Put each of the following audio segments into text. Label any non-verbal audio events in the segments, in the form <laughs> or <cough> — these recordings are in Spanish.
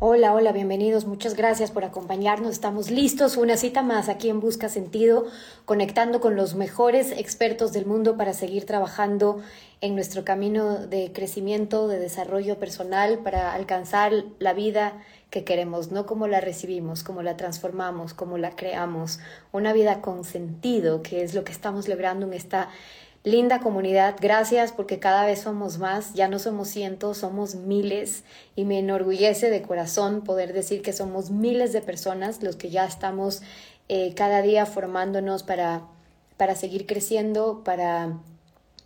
Hola, hola, bienvenidos. Muchas gracias por acompañarnos. Estamos listos. Una cita más aquí en Busca Sentido, conectando con los mejores expertos del mundo para seguir trabajando en nuestro camino de crecimiento, de desarrollo personal, para alcanzar la vida que queremos, no como la recibimos, como la transformamos, como la creamos. Una vida con sentido, que es lo que estamos logrando en esta Linda comunidad, gracias porque cada vez somos más, ya no somos cientos, somos miles y me enorgullece de corazón poder decir que somos miles de personas los que ya estamos eh, cada día formándonos para, para seguir creciendo, para,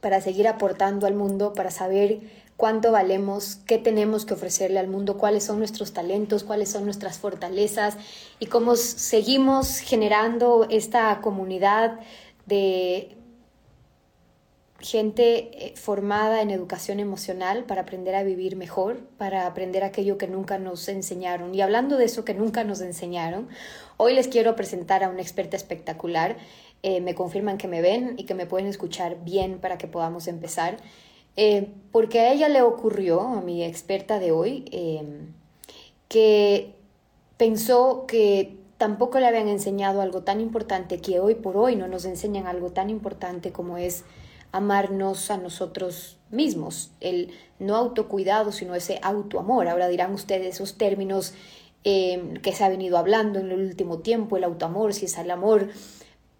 para seguir aportando al mundo, para saber cuánto valemos, qué tenemos que ofrecerle al mundo, cuáles son nuestros talentos, cuáles son nuestras fortalezas y cómo seguimos generando esta comunidad de gente eh, formada en educación emocional para aprender a vivir mejor, para aprender aquello que nunca nos enseñaron. Y hablando de eso que nunca nos enseñaron, hoy les quiero presentar a una experta espectacular. Eh, me confirman que me ven y que me pueden escuchar bien para que podamos empezar. Eh, porque a ella le ocurrió, a mi experta de hoy, que pensó que tampoco le habían enseñado algo tan importante, que hoy por hoy no nos enseñan algo tan importante como es amarnos a nosotros mismos, el no autocuidado, sino ese autoamor. Ahora dirán ustedes esos términos em, que se ha venido hablando en el último tiempo, el autoamor, si es el amor.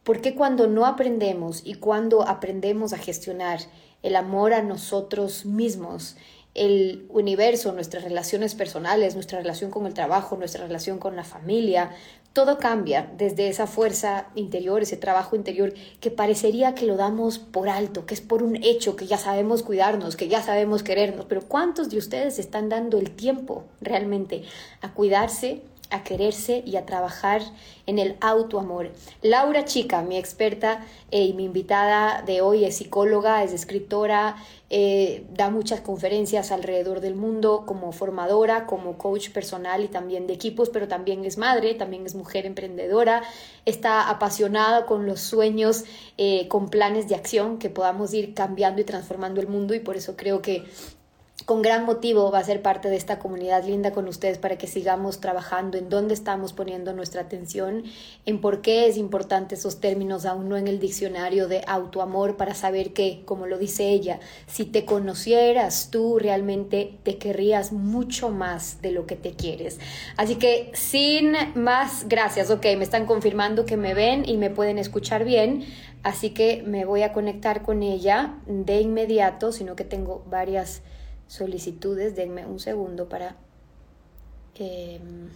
porque cuando no aprendemos y cuando aprendemos a gestionar el amor a nosotros mismos, el universo, nuestras relaciones personales, nuestra relación con el trabajo, nuestra relación con la familia, todo cambia desde esa fuerza interior, ese trabajo interior que parecería que lo damos por alto, que es por un hecho, que ya sabemos cuidarnos, que ya sabemos querernos, pero ¿cuántos de ustedes están dando el tiempo realmente a cuidarse, a quererse y a trabajar en el autoamor. Laura Chica, mi experta eh, y mi invitada de hoy, es psicóloga, es escritora, eh, da muchas conferencias alrededor del mundo como formadora, como coach personal y también de equipos, pero también es madre, también es mujer emprendedora, está apasionada con los sueños, eh, con planes de acción que podamos ir cambiando y transformando el mundo y por eso creo que con gran motivo va a ser parte de esta comunidad linda con ustedes para que sigamos trabajando en dónde estamos poniendo nuestra atención, en por qué es importante esos términos aún no en el diccionario de autoamor para saber que, como lo dice ella, si te conocieras tú realmente te querrías mucho más de lo que te quieres. Así que sin más, gracias, ok, me están confirmando que me ven y me pueden escuchar bien. Así que me voy a conectar con ella de inmediato, sino que tengo varias solicitudes. Denme un segundo para... Em,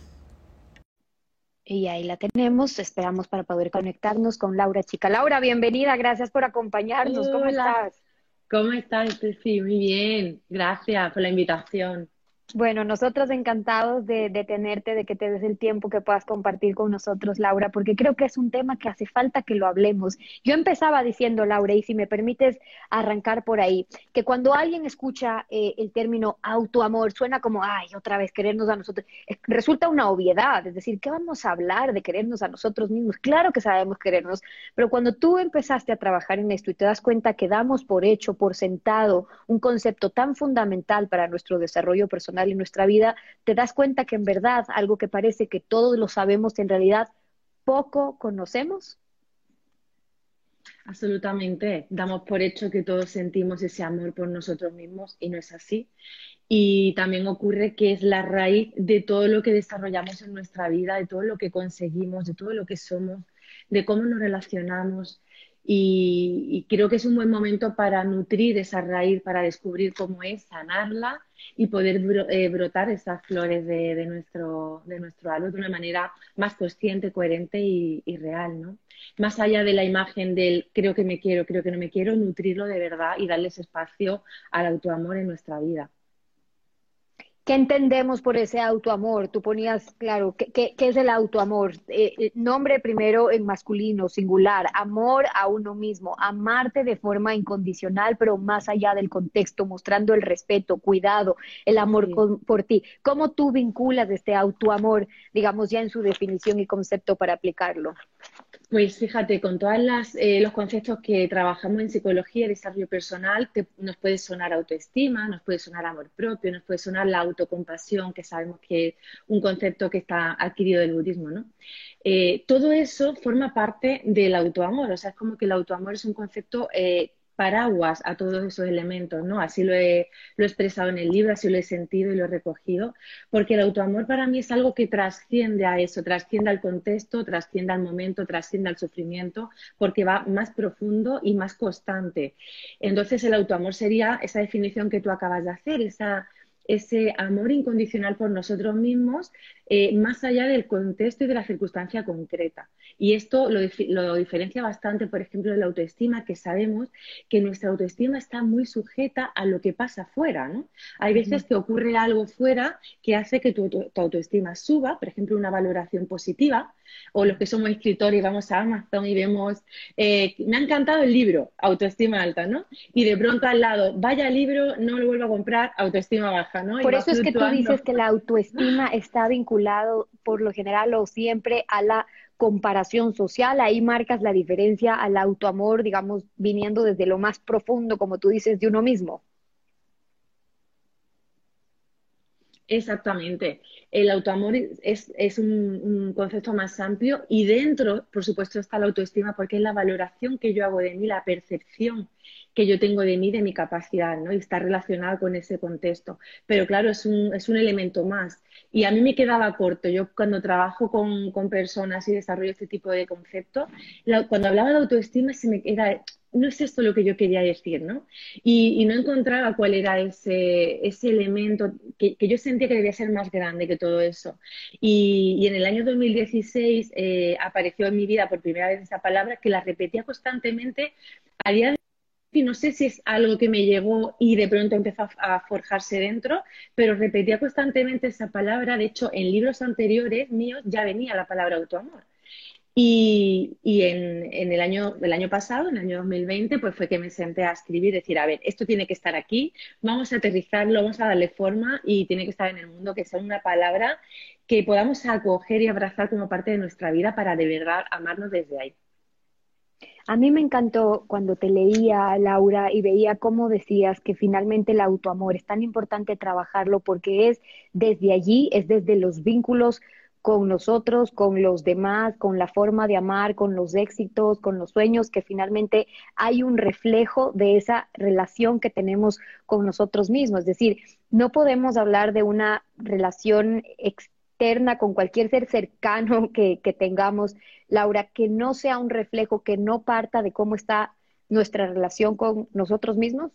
y ahí la tenemos. Esperamos para poder conectarnos con Laura Chica. Laura, bienvenida. Gracias por acompañarnos. ¿Cómo estás? ¿Cómo estás, Sí, Muy bien. Gracias por la invitación. Bueno, nosotros encantados de, tenerte, de que te des el tiempo que puedas compartir con nosotros, Laura, porque creo que es un tema que hace falta que lo hablemos. Yo empezaba diciendo, Laura, y si me permites arrancar por ahí, que cuando alguien escucha eh, el término autoamor, suena como, ay, otra vez querernos a nosotros, resulta una obviedad, es decir, ¿qué vamos a hablar de querernos a nosotros mismos? Claro que sabemos querernos, pero cuando tú empezaste a trabajar en esto y te das cuenta que damos por hecho, por sentado, un concepto tan fundamental para nuestro desarrollo personal, en nuestra vida, te das cuenta que en verdad algo que parece que todos lo sabemos, en realidad poco conocemos. Absolutamente. Damos por hecho que todos sentimos ese amor por nosotros mismos y no es así. Y también ocurre que es la raíz de todo lo que desarrollamos en nuestra vida, de todo lo que conseguimos, de todo lo que somos, de cómo nos relacionamos. Y, creo que es un buen momento para nutrir esa raíz, para descubrir cómo es, sanarla y poder eh, brotar esas flores de, nuestro, de nuestro árbol de una manera más consciente, coherente y, y, real, ¿no? Más allá de la imagen del creo que me quiero, creo que no me quiero, nutrirlo de verdad y darles espacio al autoamor en nuestra vida. ¿Qué entendemos por ese autoamor? Tú ponías, claro, ¿qué, es el autoamor? Eh, eh, nombre primero en masculino, singular, amor a uno mismo, amarte de forma incondicional, pero más allá del contexto, mostrando el respeto, cuidado, el amor por ti. ¿Cómo tú vinculas este autoamor, digamos, ya en su definición y concepto para aplicarlo? Pues fíjate, con todos eh, los conceptos que trabajamos en psicología y desarrollo personal, nos puede sonar autoestima, nos puede sonar amor propio, nos puede sonar la autocompasión, que sabemos que es un concepto que está adquirido del budismo, ¿no? Eh, todo eso forma parte del autoamor, o sea, es como que el autoamor es un concepto eh, paraguas a todos esos elementos, ¿no? Así lo he, lo he expresado en el libro, así lo he sentido y lo he recogido, porque el autoamor para mí es algo que trasciende a eso, trasciende al contexto, trasciende al momento, trasciende al sufrimiento, porque va más profundo y más constante. Entonces el autoamor sería esa definición que tú acabas de hacer, esa ese amor incondicional por nosotros mismos eh, más allá del contexto y de la circunstancia concreta. Y esto lo, lo, diferencia bastante, por ejemplo, de la autoestima, que sabemos que nuestra autoestima está muy sujeta a lo que pasa fuera. ¿no? Hay veces que ocurre algo fuera que hace que tu, tu autoestima suba, por ejemplo, una valoración positiva, o los que somos escritores y vamos a Amazon y vemos, eh, me ha encantado el libro, autoestima alta, ¿no? Y de pronto al lado, vaya libro, no lo vuelvo a comprar, autoestima baja, ¿no? Por eso es que tú dices que la autoestima está vinculado por lo general o siempre a la comparación social, ahí marcas la diferencia al autoamor, digamos, viniendo desde lo más profundo, como tú dices, de uno mismo. Exactamente. El autoamor es, un, concepto más amplio y dentro, por supuesto, está la autoestima porque es la valoración que yo hago de mí, la percepción que yo tengo de mí, de mi capacidad, ¿no? Y está relacionada con ese contexto. Pero claro, es un, elemento más. Y a mí me quedaba corto. Yo cuando trabajo con, personas y desarrollo este tipo de conceptos, cuando hablaba de autoestima se me era no es esto lo que yo quería decir, ¿no? Y, no encontraba cuál era ese, ese elemento que, yo sentía que debía ser más grande que todo eso. Y, en el año 2016 eh, apareció en mi vida por primera vez esa palabra que la repetía constantemente a día de y no sé si es algo que me llegó y de pronto empezó a, forjarse dentro, pero repetía constantemente esa palabra. De hecho, en libros anteriores míos ya venía la palabra autoamor. Y, en, el, año, el año pasado, en el año 2020, pues fue que me senté a escribir, decir, a ver, esto tiene que estar aquí, vamos a aterrizarlo, vamos a darle forma y tiene que estar en el mundo, que sea una palabra que podamos acoger y abrazar como parte de nuestra vida para de verdad amarnos desde ahí. A mí me encantó cuando te leía, Laura, y veía cómo decías que finalmente el autoamor es tan importante trabajarlo porque es desde allí, es desde los vínculos con nosotros, con los demás, con la forma de amar, con los éxitos, con los sueños, que finalmente hay un reflejo de esa relación que tenemos con nosotros mismos. Es decir, no podemos hablar de una relación externa con cualquier ser cercano <laughs> que, que tengamos, Laura, que no sea un reflejo, que no parta de cómo está nuestra relación con nosotros mismos.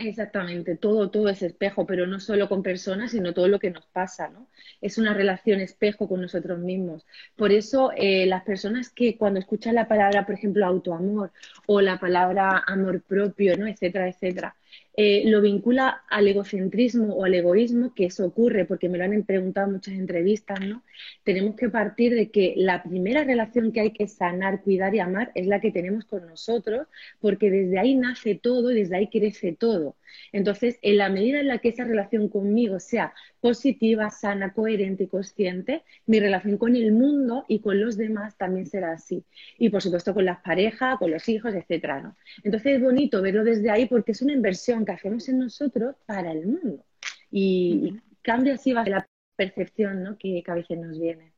Exactamente, todo, todo es espejo, pero no solo con personas, sino todo lo que nos pasa, ¿no? Es una relación espejo con nosotros mismos. Por eso, eh, las personas que cuando escuchan la palabra, por ejemplo, autoamor o la palabra amor propio, ¿no? Etcétera, etcétera, eh, lo vincula al egocentrismo o al egoísmo, que eso ocurre, porque me lo han preguntado en muchas entrevistas, ¿no? Tenemos que partir de que la primera relación que hay que sanar, cuidar y amar es la que tenemos con nosotros, porque desde ahí nace todo y desde ahí crece todo. Entonces, en la medida en la que esa relación conmigo sea positiva, sana, coherente y consciente, mi relación con el mundo y con los demás también será así. Y por supuesto con las parejas, con los hijos, etcétera, ¿no? Entonces es bonito verlo desde ahí porque es una inversión que hacemos en nosotros para el mundo. Y, cambia así la percepción ¿no? que, que a veces nos viene.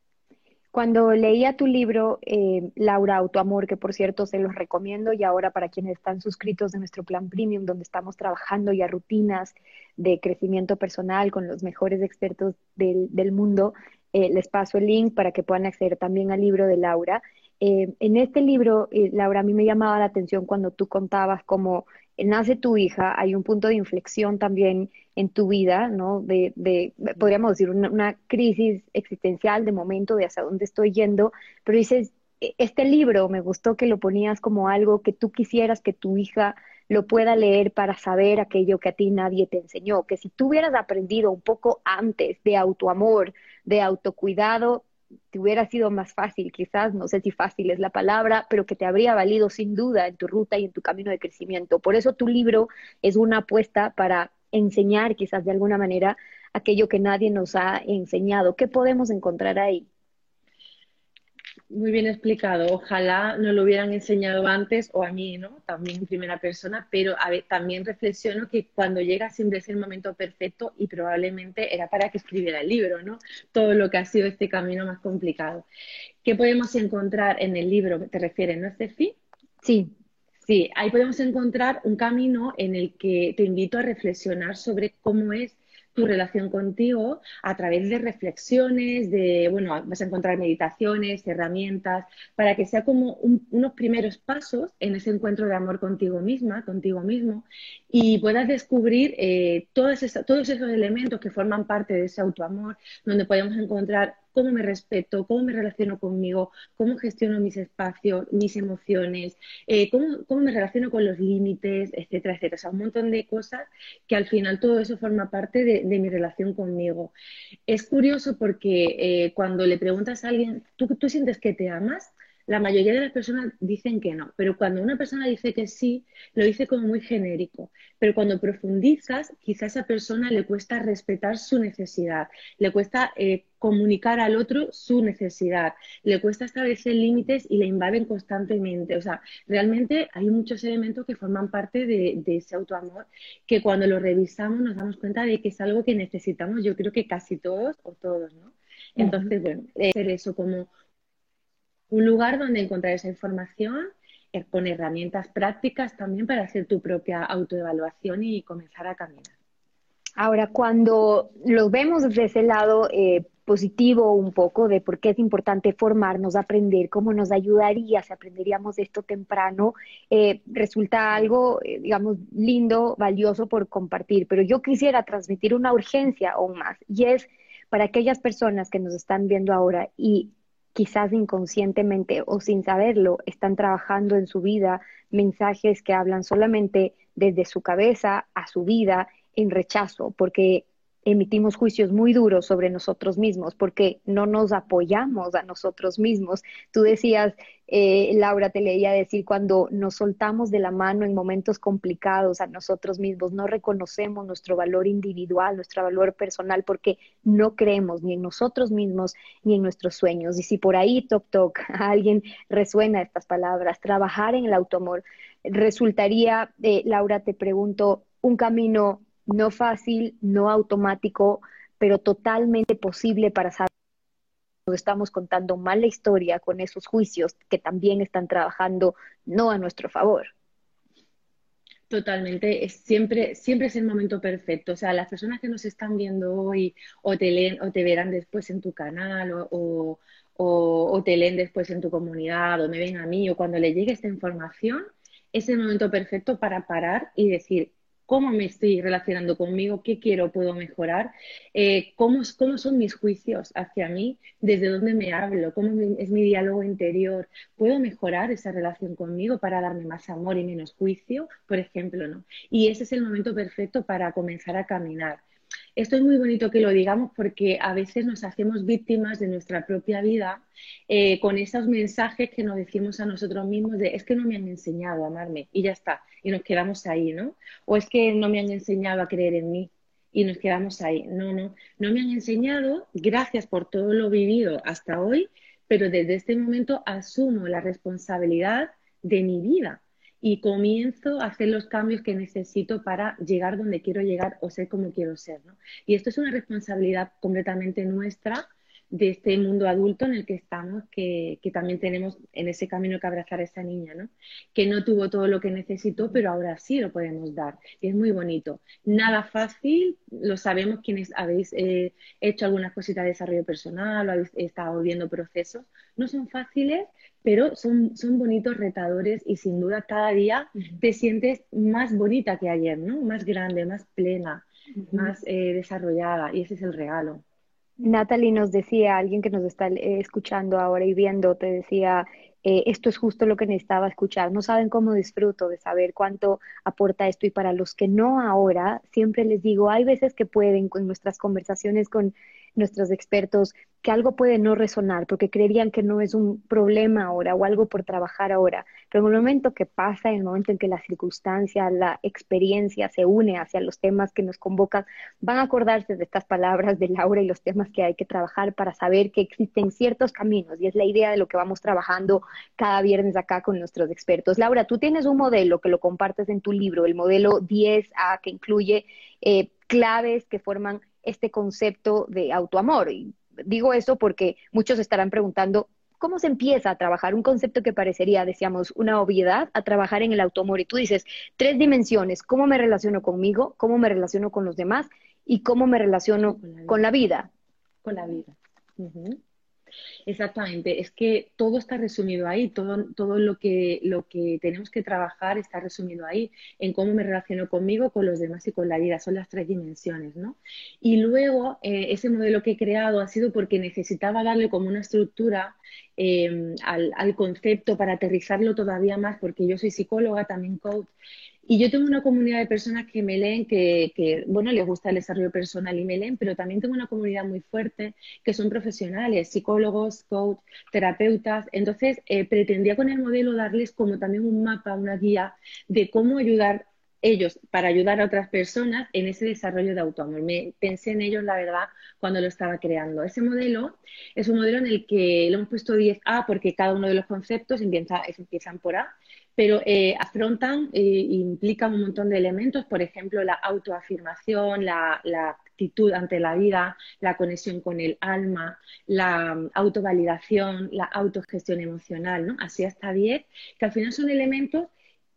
Cuando leía tu libro, eh, Laura Autoamor, que por cierto se los recomiendo, y ahora para quienes están suscritos de nuestro plan premium, donde estamos trabajando ya rutinas de crecimiento personal con los mejores expertos del, mundo, eh, les paso el link para que puedan acceder también al libro de Laura. eh, en este libro, Laura, a mí me llamaba la atención cuando tú contabas cómo nace tu hija, hay un punto de inflexión también en tu vida, ¿no? De, de podríamos decir, una, una, crisis existencial de momento de hacia dónde estoy yendo, pero dices, e, este libro me gustó que lo ponías como algo que tú quisieras que tu hija lo pueda leer para saber aquello que a ti nadie te enseñó, que si tú hubieras aprendido un poco antes de autoamor, de autocuidado, te hubiera sido más fácil, quizás, no sé si fácil es la palabra, pero que te habría valido sin duda en tu ruta y en tu camino de crecimiento. Por eso tu libro es una apuesta para enseñar quizás de alguna manera aquello que nadie nos ha enseñado. ¿Qué podemos encontrar ahí? Muy bien explicado. Ojalá nos lo hubieran enseñado antes o a mí, ¿no? También en primera persona, pero a ver, también reflexiono que cuando llega siempre es el momento perfecto y probablemente era para que escribiera el libro, ¿no? Todo lo que ha sido este camino más complicado. ¿Qué podemos encontrar en el libro? ¿Te refieres, no, Estefi? Sí. Sí, ahí podemos encontrar un camino en el que te invito a reflexionar sobre cómo es tu relación contigo a través de reflexiones, de, bueno, vas a encontrar meditaciones, herramientas, para que sea como unos primeros pasos en ese encuentro de amor contigo misma, contigo mismo, y puedas descubrir eh, todos esos elementos que forman parte de ese autoamor, donde podemos encontrar cómo me respeto, cómo me relaciono conmigo, cómo gestiono mis espacios, mis emociones, eh, cómo, me relaciono con los límites, etcétera, etcétera. O sea, un montón de cosas que al final todo eso forma parte de, mi relación conmigo. Es curioso porque eh, cuando le preguntas a alguien, ¿tú, ¿tú sientes que te amas? La mayoría de las personas dicen que no, pero cuando una persona dice que sí, lo dice como muy genérico. Pero cuando profundizas, quizá a esa persona le cuesta respetar su necesidad, le cuesta eh, comunicar al otro su necesidad, le cuesta establecer límites y le invaden constantemente. O sea, realmente hay muchos elementos que forman parte de, ese autoamor que cuando lo revisamos nos damos cuenta de que es algo que necesitamos, yo creo que casi todos o todos, ¿no? Entonces, bueno, hacer eso como un lugar donde encontrar esa información eh, con herramientas prácticas también para hacer tu propia autoevaluación y comenzar a caminar. Ahora, cuando lo vemos desde ese lado eh, positivo un poco de por qué es importante formarnos, aprender, cómo nos ayudaría si aprenderíamos esto temprano, eh, resulta algo, digamos, lindo, valioso por compartir. Pero yo quisiera transmitir una urgencia aún más, y es para aquellas personas que nos están viendo ahora y quizás inconscientemente o sin saberlo, están trabajando en su vida mensajes que hablan solamente desde su cabeza a su vida en rechazo, porque emitimos juicios muy duros sobre nosotros mismos porque no nos apoyamos a nosotros mismos. Tú decías, eh, Laura, te leía decir, cuando nos soltamos de la mano en momentos complicados a nosotros mismos, no reconocemos nuestro valor individual, nuestro valor personal, porque no creemos ni en nosotros mismos ni en nuestros sueños. Y si por ahí, toc, toc, a <laughs> alguien resuena estas palabras, trabajar en el autoamor, resultaría, eh, Laura, te pregunto, un camino no fácil, no automático, pero totalmente posible para saber nos estamos contando mal la historia con esos juicios que también están trabajando no a nuestro favor. Totalmente, es siempre, siempre es el momento perfecto. O sea, las personas que nos están viendo hoy o te leen o te verán después en tu canal o, o te leen después en tu comunidad o me ven a mí o cuando le llegue esta información, es el momento perfecto para parar y decir, cómo me estoy relacionando conmigo, qué quiero, puedo mejorar, eh, cómo, cómo, son mis juicios hacia mí, desde dónde me hablo, cómo es mi diálogo interior, puedo mejorar esa relación conmigo para darme más amor y menos juicio, por ejemplo, ¿no? Y ese es el momento perfecto para comenzar a caminar. Esto es muy bonito que lo digamos porque a veces nos hacemos víctimas de nuestra propia vida eh, con esos mensajes que nos decimos a nosotros mismos de es que no me han enseñado a amarme y ya está, y nos quedamos ahí, ¿no? O es que no me han enseñado a creer en mí y nos quedamos ahí. No, no, no me han enseñado, gracias por todo lo vivido hasta hoy, pero desde este momento asumo la responsabilidad de mi vida y comienzo a hacer los cambios que necesito para llegar donde quiero llegar o ser como quiero ser. ¿no? Y esto es una responsabilidad completamente nuestra, de este mundo adulto en el que estamos, que, que, también tenemos en ese camino que abrazar a esa niña, ¿no? Que no tuvo todo lo que necesitó, pero ahora sí lo podemos dar. Y es muy bonito. Nada fácil, lo sabemos quienes habéis eh, hecho algunas cositas de desarrollo personal o habéis estado viendo procesos. No son fáciles, pero son, son bonitos, retadores y sin duda cada día te sientes más bonita que ayer, ¿no? Más grande, más plena, más eh, desarrollada y ese es el regalo. Natalie nos decía, alguien que nos está eh, escuchando ahora y viendo, te decía, eh, esto es justo lo que necesitaba escuchar. No saben cómo disfruto de saber cuánto aporta esto y para los que no ahora, siempre les digo, hay veces que pueden con nuestras conversaciones con nuestros expertos que algo puede no resonar porque creerían que no es un problema ahora o algo por trabajar ahora, pero en el momento que pasa, en el momento en que la circunstancia, la experiencia se une hacia los temas que nos convocan, van a acordarse de estas palabras de Laura y los temas que hay que trabajar para saber que existen ciertos caminos y es la idea de lo que vamos trabajando cada viernes acá con nuestros expertos. Laura, tú tienes un modelo que lo compartes en tu libro, el modelo 10A, que incluye eh, claves que forman este concepto de autoamor. Y digo eso porque muchos estarán preguntando, ¿cómo se empieza a trabajar un concepto que parecería, decíamos, una obviedad, a trabajar en el autoamor? Y tú dices, tres dimensiones, ¿cómo me relaciono conmigo? ¿Cómo me relaciono con los demás? ¿Y cómo me relaciono con la vida? Con la vida. Exactamente, es que todo está resumido ahí, todo, todo lo, que, lo que tenemos que trabajar está resumido ahí, en cómo me relaciono conmigo, con los demás y con la vida, son las tres dimensiones, ¿no? Y luego, eh, ese modelo que he creado ha sido porque necesitaba darle como una estructura eh, al, al concepto para aterrizarlo todavía más, porque yo soy psicóloga, también coach, y yo tengo una comunidad de personas que me leen, que, bueno, les gusta el desarrollo personal y me leen, pero también tengo una comunidad muy fuerte que son profesionales, psicólogos, coach, terapeutas. Entonces, eh, pretendía con el modelo darles como también un mapa, una guía de cómo ayudar ellos para ayudar a otras personas en ese desarrollo de autoamor. Me pensé en ellos, la verdad, cuando lo estaba creando. Ese modelo es un modelo en el que lo hemos puesto 10A porque cada uno de los conceptos empieza, empiezan por A pero eh, afrontan e implican un montón de elementos, por ejemplo, la autoafirmación, la, actitud ante la vida, la conexión con el alma, la mm, autovalidación, la autogestión emocional, ¿no? Así hasta 10, que al final son elementos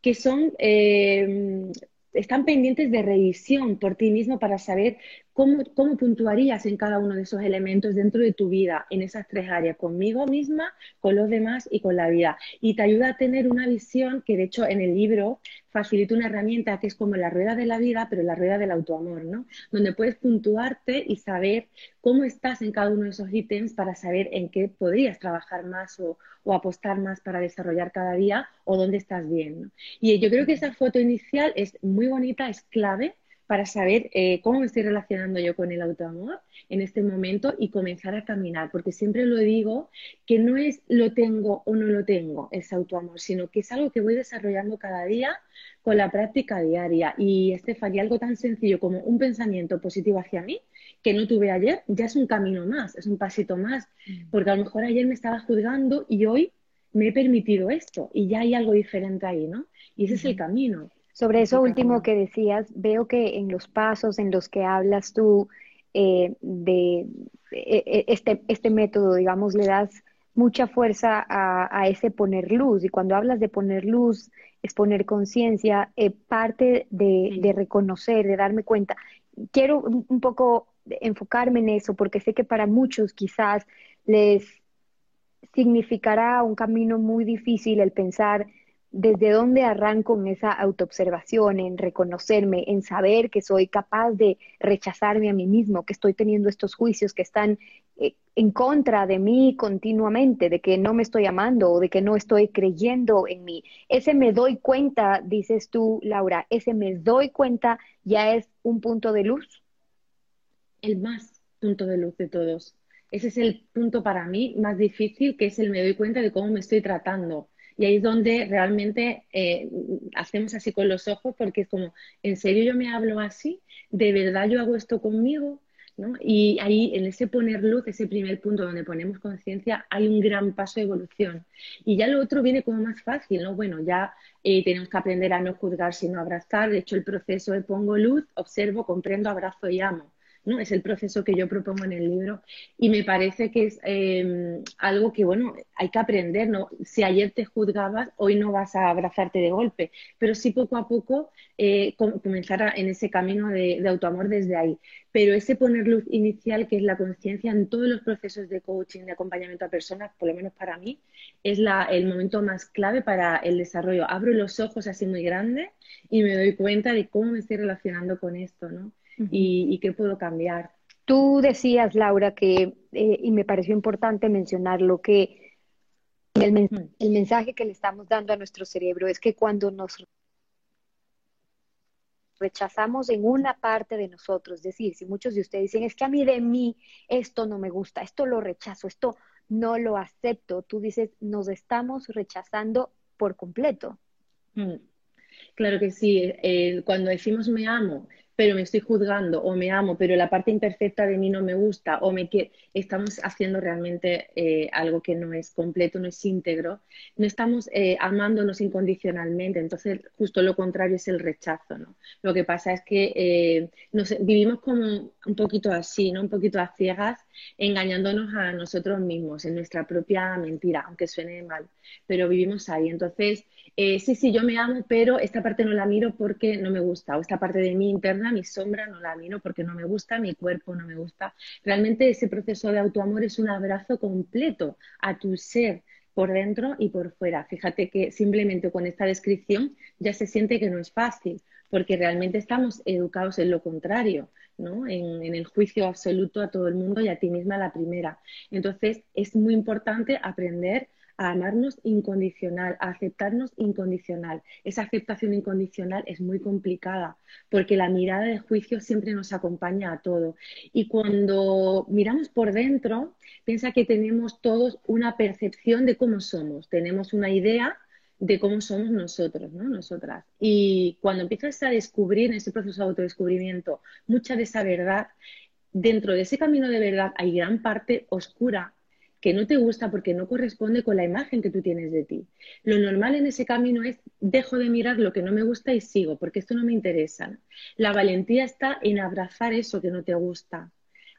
que son eh, están pendientes de revisión por ti mismo para saber cómo, cómo puntuarías en cada uno de esos elementos dentro de tu vida, en esas tres áreas, conmigo misma, con los demás y con la vida. Y te ayuda a tener una visión que, de hecho, en el libro facilita una herramienta que es como la rueda de la vida, pero la rueda del autoamor, ¿no? Donde puedes puntuarte y saber cómo estás en cada uno de esos ítems para saber en qué podrías trabajar más o, o apostar más para desarrollar cada día o dónde estás bien. Y yo creo que esa foto inicial es muy bonita, es clave para saber eh, cómo me estoy relacionando yo con el autoamor en este momento y comenzar a caminar, porque siempre lo digo que no es lo tengo o no lo tengo, ese autoamor, sino que es algo que voy desarrollando cada día con la práctica diaria. Y Estefania, algo tan sencillo como un pensamiento positivo hacia mí que no tuve ayer, ya es un camino más, es un pasito más, mm. porque a lo mejor ayer me estaba juzgando y hoy me he permitido esto y ya hay algo diferente ahí, ¿no? Y ese es el camino. Sobre eso último que decías, veo que en los pasos en los que hablas tú eh, de e, e, este, este método, digamos, le das mucha fuerza a, ese poner luz. Y cuando hablas de poner luz, es poner conciencia, eh, parte de, reconocer, de darme cuenta. Quiero un, poco enfocarme en eso, porque sé que para muchos quizás les significará un camino muy difícil el pensar desde dónde arranco en esa autoobservación, en reconocerme, en saber que soy capaz de rechazarme a mí mismo, que estoy teniendo estos juicios que están eh, en contra de mí continuamente, de que no me estoy amando o de que no estoy creyendo en mí. Ese me doy cuenta, dices tú, Laura, ese me doy cuenta ya es un punto de luz. El más punto de luz de todos. Ese es el punto para mí más difícil, que es el me doy cuenta de cómo me estoy tratando y ahí es donde realmente eh, hacemos así con los ojos, porque es como, ¿en serio yo me hablo así? ¿De verdad yo hago esto conmigo? ¿No? Y ahí, en ese poner luz, ese primer punto donde ponemos conciencia, hay un gran paso de evolución. Y ya lo otro viene como más fácil, ¿no? Bueno, ya eh, tenemos que aprender a no juzgar, sino abrazar. De hecho, el proceso de pongo luz, observo, comprendo, abrazo y amo. ¿No? Es el proceso que yo propongo en el libro y me parece que es em, algo que, bueno, hay que aprender, ¿no? Si ayer te juzgabas, hoy no vas a abrazarte de golpe, pero sí poco a poco eh, comenzar en ese camino de, autoamor desde ahí. Pero ese poner luz inicial, que es la conciencia en todos los procesos de coaching, de acompañamiento a personas, por lo menos para mí, es la, el momento más clave para el desarrollo. Abro los ojos así muy grandes y me doy cuenta de cómo me estoy relacionando con esto, ¿no? Y, qué puedo cambiar. Tú decías, Laura, que, eh, y me pareció importante mencionarlo, que el, el mensaje que le estamos dando a nuestro cerebro es que cuando nos rechazamos en una parte de nosotros, es decir, si muchos de ustedes dicen, es que a mí de mí esto no me gusta, esto lo rechazo, esto no lo acepto, tú dices, nos estamos rechazando por completo. Claro que sí, eh, cuando decimos me amo, pero me estoy juzgando o me amo, pero la parte imperfecta de mí no me gusta o me quiere, estamos haciendo realmente eh, algo que no es completo, no es íntegro, no estamos eh, amándonos incondicionalmente, entonces justo lo contrario es el rechazo, ¿no? Lo que pasa es que eh, vivimos como un poquito así, ¿no? Un poquito a ciegas, engañándonos a nosotros mismos en nuestra propia mentira, aunque suene mal, pero vivimos ahí, entonces sí, sí, yo me amo, pero esta parte no la miro porque no me gusta, o esta parte de mí interna mi sombra no la miro porque no me gusta, mi cuerpo no me gusta. Realmente ese proceso de autoamor es un abrazo completo a tu ser por dentro y por fuera. Fíjate que simplemente con esta descripción ya se siente que no es fácil, porque realmente estamos educados en lo contrario, ¿no? En, en, el juicio absoluto a todo el mundo y a ti misma la primera. Entonces, es muy importante aprender a amarnos incondicional, a aceptarnos incondicional. Esa aceptación incondicional es muy complicada porque la mirada de juicio siempre nos acompaña a todo. Y cuando miramos por dentro, piensa que tenemos todos una percepción de cómo somos, tenemos una idea de cómo somos nosotros, ¿no? Nosotras. Y cuando empiezas a descubrir en ese proceso de autodescubrimiento mucha de esa verdad, dentro de ese camino de verdad hay gran parte oscura que no te gusta porque no corresponde con la imagen que tú tienes de ti. Lo normal en ese camino es dejo de mirar lo que no me gusta y sigo, porque esto no me interesa. La valentía está en abrazar eso que no te gusta,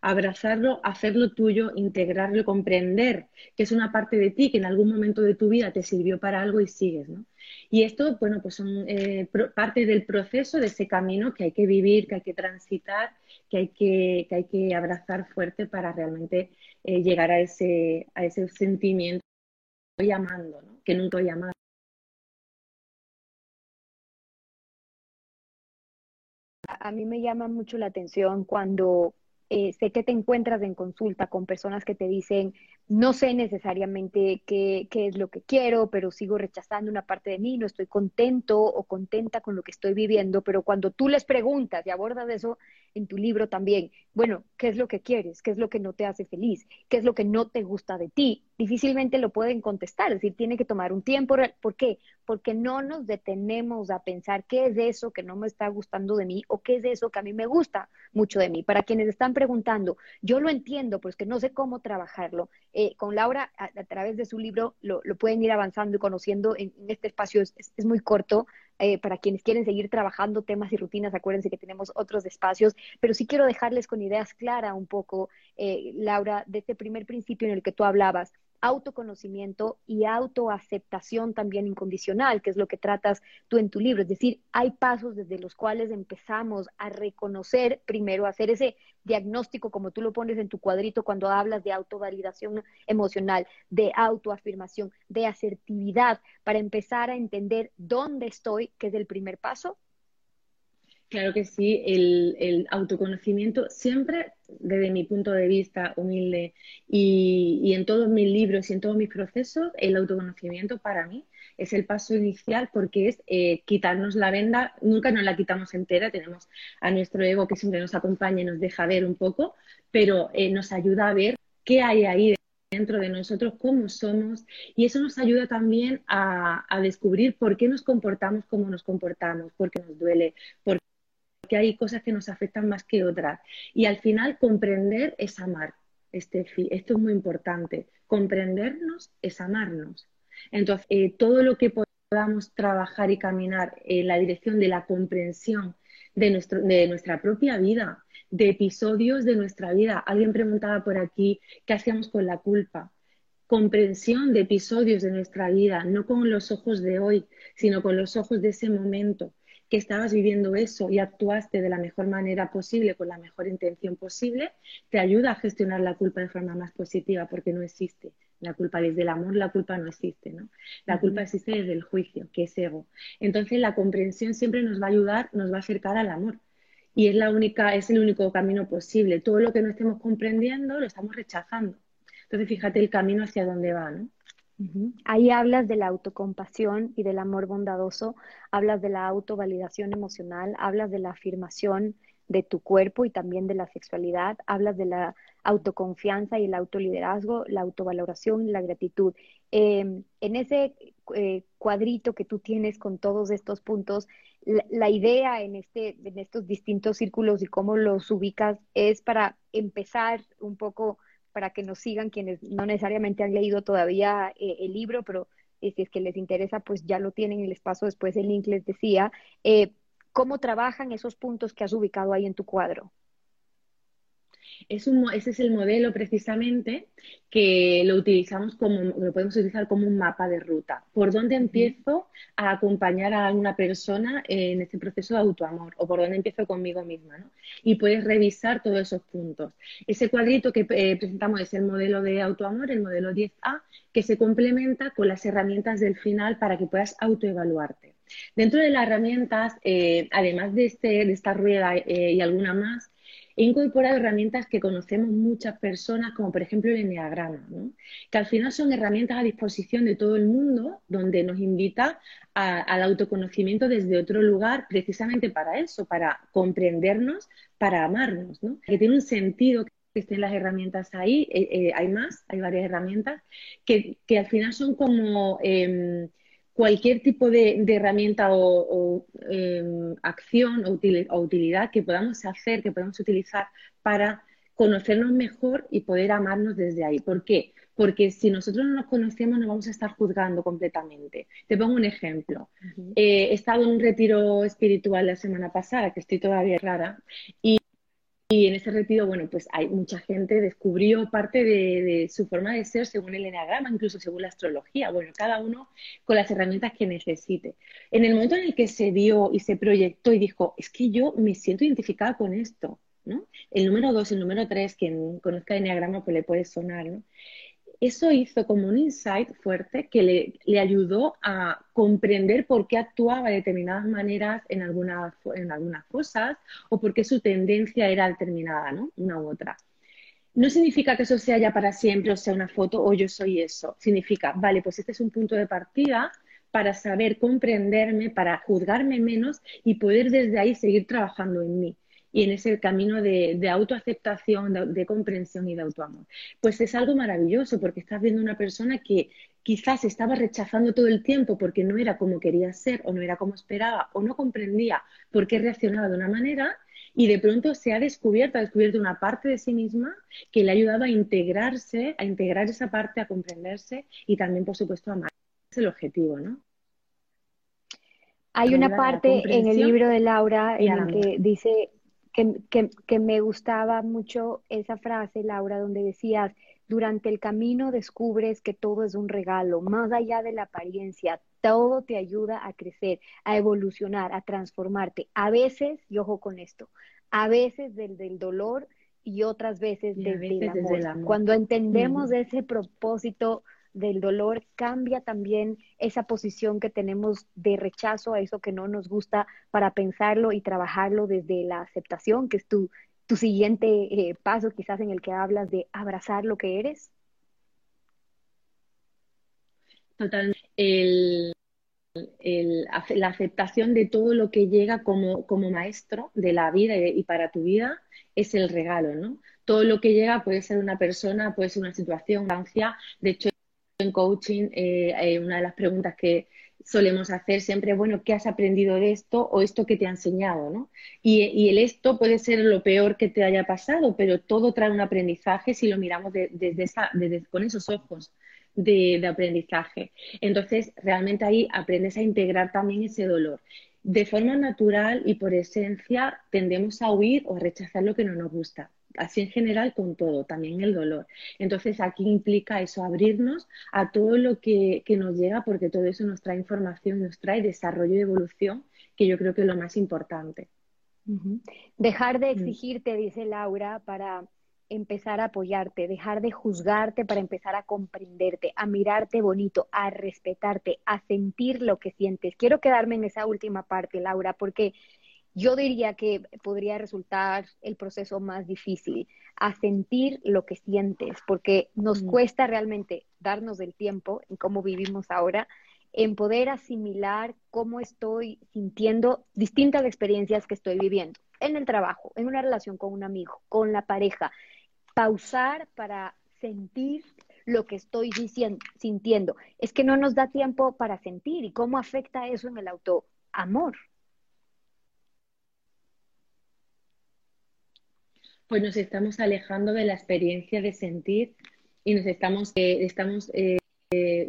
abrazarlo, hacerlo tuyo, integrarlo, comprender que es una parte de ti que en algún momento de tu vida te sirvió para algo y sigues, ¿no? Y esto, bueno, pues son eh, parte del proceso, de ese camino que hay que vivir, que hay que transitar, que hay que, que, hay que abrazar fuerte para realmente eh, llegar a ese, a ese sentimiento que estoy amando, ¿no? que nunca he amado. A mí me llama mucho la atención cuando sé que te encuentras en consulta con personas que te dicen, no sé necesariamente qué, qué, es lo que quiero, pero sigo rechazando una parte de mí, no estoy contento o contenta con lo que estoy viviendo, pero cuando tú les preguntas y abordas eso en tu libro también, bueno, ¿qué es lo que quieres? ¿Qué es lo que no te hace feliz? ¿Qué es lo que no te gusta de ti? Difícilmente lo pueden contestar, es decir, tiene que tomar un tiempo. ¿Por qué? Porque no nos detenemos a pensar qué es eso que no me está gustando de mí o qué es eso que a mí me gusta mucho de mí. Para quienes están preguntando, yo lo entiendo, pues que no sé cómo trabajarlo. Eh, con Laura, a, través de su libro, lo, pueden ir avanzando y conociendo en, este espacio, es, muy corto, eh, para quienes quieren seguir trabajando temas y rutinas, acuérdense que tenemos otros espacios, pero sí quiero dejarles con ideas claras un poco, eh, Laura, de este primer principio en el que tú hablabas, autoconocimiento y autoaceptación también incondicional, que es lo que tratas tú en tu libro. Es decir, hay pasos desde los cuales empezamos a reconocer, primero, hacer ese diagnóstico, como tú lo pones en tu cuadrito cuando hablas de autovalidación emocional, de autoafirmación, de asertividad, para empezar a entender dónde estoy, que es el primer paso, Claro que sí, el, autoconocimiento siempre, desde mi punto de vista humilde y, en todos mis libros y en todos mis procesos, el autoconocimiento para mí es el paso inicial porque es eh, quitarnos la venda, nunca nos la quitamos entera, tenemos a nuestro ego que siempre nos acompaña y nos deja ver un poco, pero eh, nos ayuda a ver qué hay ahí dentro de nosotros, cómo somos, y eso nos ayuda también a, a descubrir por qué nos comportamos como nos comportamos, por qué nos duele, por que hay cosas que nos afectan más que otras. Y al final comprender es amar. Este, esto es muy importante. Comprendernos es amarnos. Entonces, eh, todo lo que podamos trabajar y caminar en la dirección de la comprensión de, nuestro, de nuestra propia vida, de episodios de nuestra vida. Alguien preguntaba por aquí qué hacíamos con la culpa. Comprensión de episodios de nuestra vida, no con los ojos de hoy, sino con los ojos de ese momento que estabas viviendo eso y actuaste de la mejor manera posible, con la mejor intención posible, te ayuda a gestionar la culpa de forma más positiva porque no existe. La culpa desde el amor, la culpa no existe, ¿no? La culpa existe desde el juicio, que es ego. Entonces la comprensión siempre nos va a ayudar, nos va a acercar al amor. Y es la única, es el único camino posible. Todo lo que no estemos comprendiendo lo estamos rechazando. Entonces fíjate el camino hacia dónde va, ¿no? Ahí hablas de la autocompasión y del amor bondadoso, hablas de la autovalidación emocional, hablas de la afirmación de tu cuerpo y también de la sexualidad, hablas de la autoconfianza y el autoliderazgo, la autovaloración y la gratitud. Em, en ese eh, cuadrito que tú tienes con todos estos puntos, la, idea en, este, en estos distintos círculos y cómo los ubicas es para empezar un poco para que nos sigan quienes no necesariamente han leído todavía eh, el libro, pero eh, si es que les interesa, pues ya lo tienen les paso después el link, les decía. Eh, ¿Cómo trabajan esos puntos que has ubicado ahí en tu cuadro? Es un, ese es el modelo precisamente que lo utilizamos como, lo podemos utilizar como un mapa de ruta. ¿Por dónde empiezo a acompañar a una persona en este proceso de autoamor? ¿O por dónde empiezo conmigo misma? ¿no? Y puedes revisar todos esos puntos. Ese cuadrito que eh, presentamos es el modelo de autoamor, el modelo 10A, que se complementa con las herramientas del final para que puedas autoevaluarte. Dentro de las herramientas, eh, además de, este, de esta rueda eh, y alguna más, He incorporado herramientas que conocemos muchas personas, como por ejemplo el Enneagrama, que al final son herramientas a disposición de todo el mundo, donde nos invita al autoconocimiento desde otro lugar, precisamente para eso, para comprendernos, para amarnos, ¿no? que tiene un sentido que estén las herramientas ahí, eh, eh, hay más, hay varias herramientas, que, al final son como... Em, cualquier tipo de, herramienta o, em, acción o, utilidad que podamos hacer, que podamos utilizar para conocernos mejor y poder amarnos desde ahí. ¿Por qué? Porque si nosotros no nos conocemos, no vamos a estar juzgando completamente. Te pongo un ejemplo. Eh, he estado en un retiro espiritual la semana pasada, que estoy todavía rara, y y en ese retiro, bueno, pues hay mucha gente descubrió parte de, su forma de ser según el eneagrama, incluso según la astrología. Bueno, cada uno con las herramientas que necesite. En el momento en el que se dio y se proyectó y dijo, es que yo me siento identificada con esto, ¿no? El número dos, el número tres, quien conozca el eneagrama, pues le puede sonar, ¿no? Eso hizo como un insight fuerte que le, ayudó a comprender por qué actuaba de determinadas maneras en algunas, en algunas cosas o por qué su tendencia era determinada, ¿no? Una u otra. No significa que eso sea ya para siempre o sea una foto o yo soy eso. Significa, vale, pues este es un punto de partida para saber comprenderme, para juzgarme menos y poder desde ahí seguir trabajando en mí y en ese camino de, autoaceptación, de, comprensión y de autoamor. Pues es algo maravilloso porque estás viendo una persona que quizás estaba rechazando todo el tiempo porque no era como quería ser o no era como esperaba o no comprendía por qué reaccionaba de una manera y de pronto se ha descubierto, ha descubierto una parte de sí misma que le ha ayudado a integrarse, a integrar esa parte, a comprenderse y también, por supuesto, a amar. Es el objetivo, ¿no? Hay una parte en el libro de Laura en el que dice que, me gustaba mucho esa frase, Laura, donde decías, durante el camino descubres que todo es un regalo, más allá de la apariencia, todo te ayuda a crecer, a evolucionar, a transformarte. A veces, y ojo con esto, a veces del, del dolor y otras veces, desde, el amor. Cuando entendemos ese propósito del dolor, cambia también esa posición que tenemos de rechazo a eso que no nos gusta para pensarlo y trabajarlo desde la aceptación, que es tu, tu siguiente eh, paso quizás en el que hablas de abrazar lo que eres. Totalmente. la aceptación de todo lo que llega como, como maestro de la vida y, para tu vida es el regalo, ¿no? Todo lo que llega puede ser una persona, puede ser una situación, una De hecho, en coaching, eh, eh, una de las preguntas que solemos hacer siempre, bueno, ¿qué has aprendido de esto o esto que te ha enseñado? ¿no? Y, el esto puede ser lo peor que te haya pasado, pero todo trae un aprendizaje si lo miramos desde esa, con esos ojos de, aprendizaje. Entonces, realmente ahí aprendes a integrar también ese dolor. de forma natural y por esencia tendemos a huir o a rechazar lo que no nos gusta. Así en general con todo, también el dolor. Entonces aquí implica eso, abrirnos a todo lo que, nos llega porque todo eso nos trae información, nos trae desarrollo y evolución, que yo creo que es lo más importante. Dejar de mm. exigirte, dice Laura, para empezar a apoyarte, dejar de juzgarte para empezar a comprenderte, a mirarte bonito, a respetarte, a sentir lo que sientes. Quiero quedarme en esa última parte, Laura, porque yo diría que podría resultar el proceso más difícil, a sentir lo que sientes, porque nos mm. cuesta realmente darnos el tiempo en cómo vivimos ahora, en poder asimilar cómo estoy sintiendo distintas experiencias que estoy viviendo en el trabajo, en una relación con un amigo, con la pareja, pausar para sentir lo que estoy diciendo, sintiendo. Es que no nos da tiempo para sentir y cómo afecta eso en el autoamor. Pues nos estamos alejando de la experiencia de sentir y nos estamos, eh, estamos eh,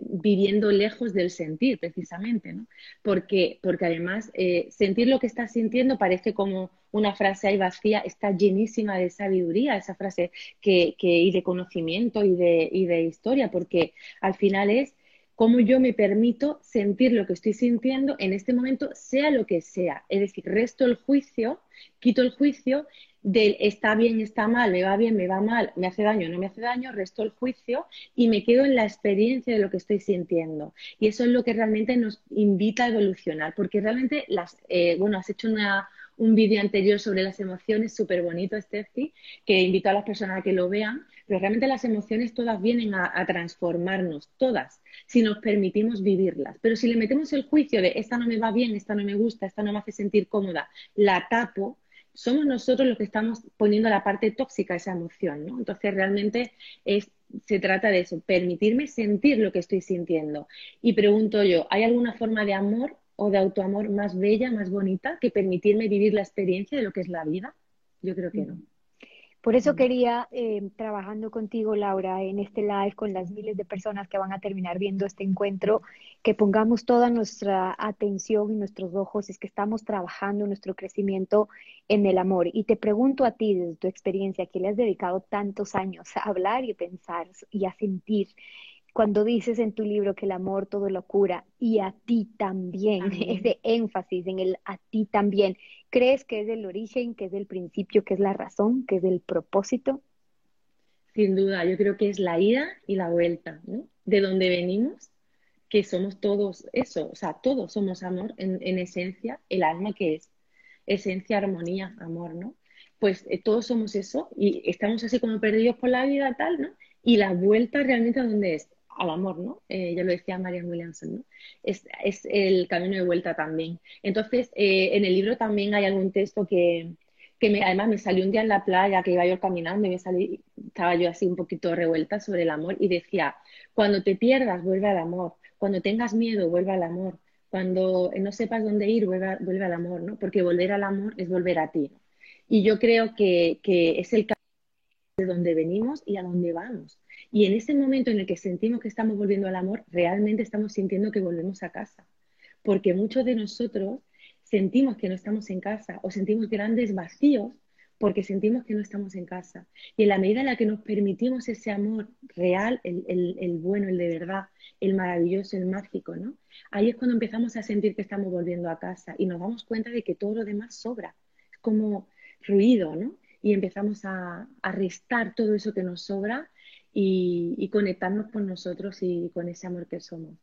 viviendo lejos del sentir, precisamente, ¿no? Porque, porque además eh, sentir lo que estás sintiendo parece como una frase ahí vacía, está llenísima de sabiduría, esa frase que, que, y de conocimiento y de, y de historia, porque al final es cómo yo me permito sentir lo que estoy sintiendo en este momento, sea lo que sea. Es decir, resto el juicio, quito el juicio del está bien, está mal, me va bien, me va mal, me hace daño, no me hace daño, resto el juicio y me quedo en la experiencia de lo que estoy sintiendo. Y eso es lo que realmente nos invita a evolucionar, porque realmente las, eh, bueno, has hecho una, un vídeo anterior sobre las emociones, súper bonito, Steffi, que invito a las personas a que lo vean, pero realmente las emociones todas vienen a, transformarnos, todas, si nos permitimos vivirlas. Pero si le metemos el juicio de esta no me va bien, esta no me gusta, esta no me hace sentir cómoda, la tapo, somos nosotros los que estamos poniendo la parte tóxica a esa emoción, ¿no? Entonces realmente es, se trata de eso, permitirme sentir lo que estoy sintiendo. Y pregunto yo, ¿hay alguna forma de amor o de autoamor más bella, más bonita, que permitirme vivir la experiencia de lo que es la vida? Yo creo que no. Por eso quería, eh, trabajando contigo, Laura, en este live con las miles de personas que van a terminar viendo este encuentro, que pongamos toda nuestra atención y nuestros ojos, es que estamos trabajando nuestro crecimiento en el amor. Y te pregunto a ti, desde tu experiencia, que le has dedicado tantos años a hablar y pensar y a sentir, cuando dices en tu libro que el amor todo lo cura y a ti también, <laughs> ese énfasis en el a ti también, ¿crees que es el origen, que es el principio, que es la razón, que es el propósito? Sin duda, yo creo que es la ida y la vuelta, ¿no? De donde venimos, que somos todos eso, o sea, todos somos amor en, esencia, el alma que es esencia, armonía, amor, ¿no? Pues eh, todos somos eso y estamos así como perdidos por la vida tal, ¿no? Y la vuelta realmente a dónde es, al amor, ¿no? Eh, ya lo decía Marian Williamson, ¿no? Es, el camino de vuelta también. Entonces, eh, en el libro también hay algún texto que, me, además me salió un día en la playa que iba yo caminando y me salí, estaba yo así un poquito revuelta sobre el amor y decía, cuando te pierdas, vuelve al amor, cuando tengas miedo, vuelve al amor, cuando no sepas dónde ir, vuelve, vuelve al amor, ¿no? Porque volver al amor es volver a ti. Y yo creo que, que es el de donde venimos y a dónde vamos. Y en ese momento en el que sentimos que estamos volviendo al amor, realmente estamos sintiendo que volvemos a casa. Porque muchos de nosotros sentimos que no estamos en casa o sentimos grandes vacíos porque sentimos que no estamos en casa. Y en la medida en la que nos permitimos ese amor real, el, el, bueno, el de verdad, el maravilloso, el mágico, ¿no? Ahí es cuando empezamos a sentir que estamos volviendo a casa y nos damos cuenta de que todo lo demás sobra. Es como ruido, ¿no? Y empezamos a, restar todo eso que nos sobra y, conectarnos con nosotros y con ese amor que somos.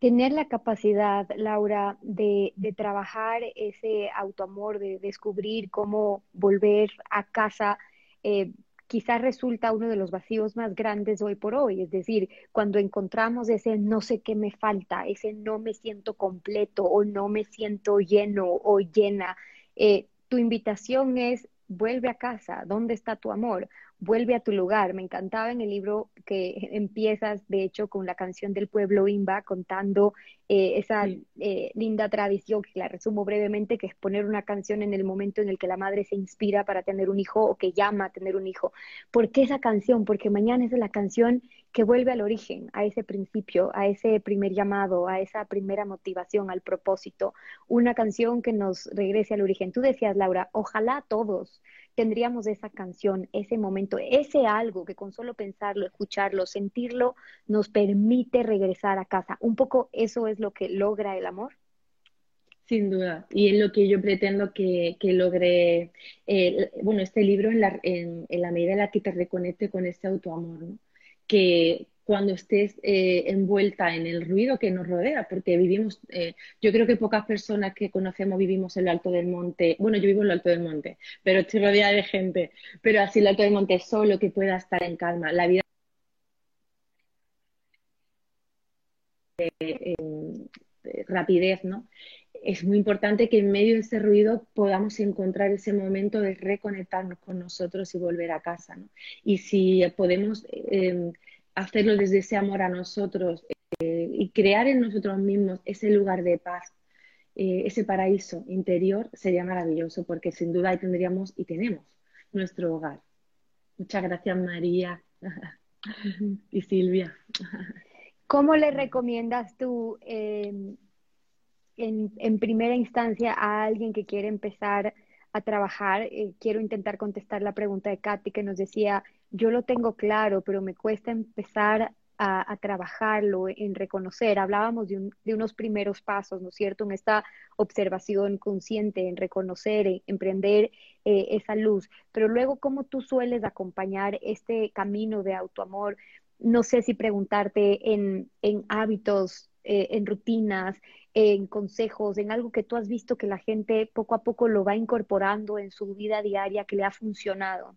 Tener la capacidad, Laura, de, trabajar ese autoamor, de descubrir cómo volver a casa, eh, quizás resulta uno de los vacíos más grandes hoy por hoy. Es decir, cuando encontramos ese no sé qué me falta, ese no me siento completo o no me siento lleno o llena, eh, tu invitación es vuelve a casa, ¿dónde está tu amor? Vuelve a tu lugar. Me encantaba en el libro que empiezas, de hecho, con la canción del pueblo Imba, contando eh, esa eh, linda tradición, que la resumo brevemente, que es poner una canción en el momento en el que la madre se inspira para tener un hijo o que llama a tener un hijo. ¿Por qué esa canción? Porque mañana es la canción que vuelve al origen, a ese principio, a ese primer llamado, a esa primera motivación, al propósito. Una canción que nos regrese al origen. Tú decías, Laura, ojalá todos tendríamos esa canción, ese momento, ese algo que con solo pensarlo, escucharlo, sentirlo, nos permite regresar a casa. Un poco eso es lo que logra el amor. Sin duda, y es lo que yo pretendo que, que logre, eh, bueno, este libro en la, en, la medida en la que te reconecte con este autoamor, ¿no? que, cuando estés eh, envuelta en el ruido que nos rodea, porque vivimos, eh, yo creo que pocas personas que conocemos vivimos en lo alto del monte, bueno, yo vivo en lo alto del monte, pero estoy rodeada de gente, pero así en lo alto del monte solo que pueda estar en calma. La vida rapidez, ¿no? Es muy importante que en medio de ese ruido podamos encontrar ese momento de reconectarnos con nosotros y volver a casa, ¿no? Y si podemos eh, hacerlo desde ese amor a nosotros eh, y crear en nosotros mismos ese lugar de paz, eh, ese paraíso interior, sería maravilloso porque sin duda ahí tendríamos y tenemos nuestro hogar. Muchas gracias María <laughs> y Silvia. ¿Cómo le recomiendas tú em, en, en, primera instancia a alguien que quiere empezar a trabajar? Eh, quiero intentar contestar la pregunta de Katy que nos decía, yo lo tengo claro, pero me cuesta empezar a, trabajarlo, en reconocer. Hablábamos de, unos primeros pasos, ¿no es cierto? En esta observación consciente, en reconocer, en emprender eh, esa luz. Pero luego, ¿cómo tú sueles acompañar este camino de autoamor? No sé si preguntarte en, hábitos, eh, en rutinas, en consejos, en algo que tú has visto que la gente poco a poco lo va incorporando en su vida diaria, que le ha funcionado.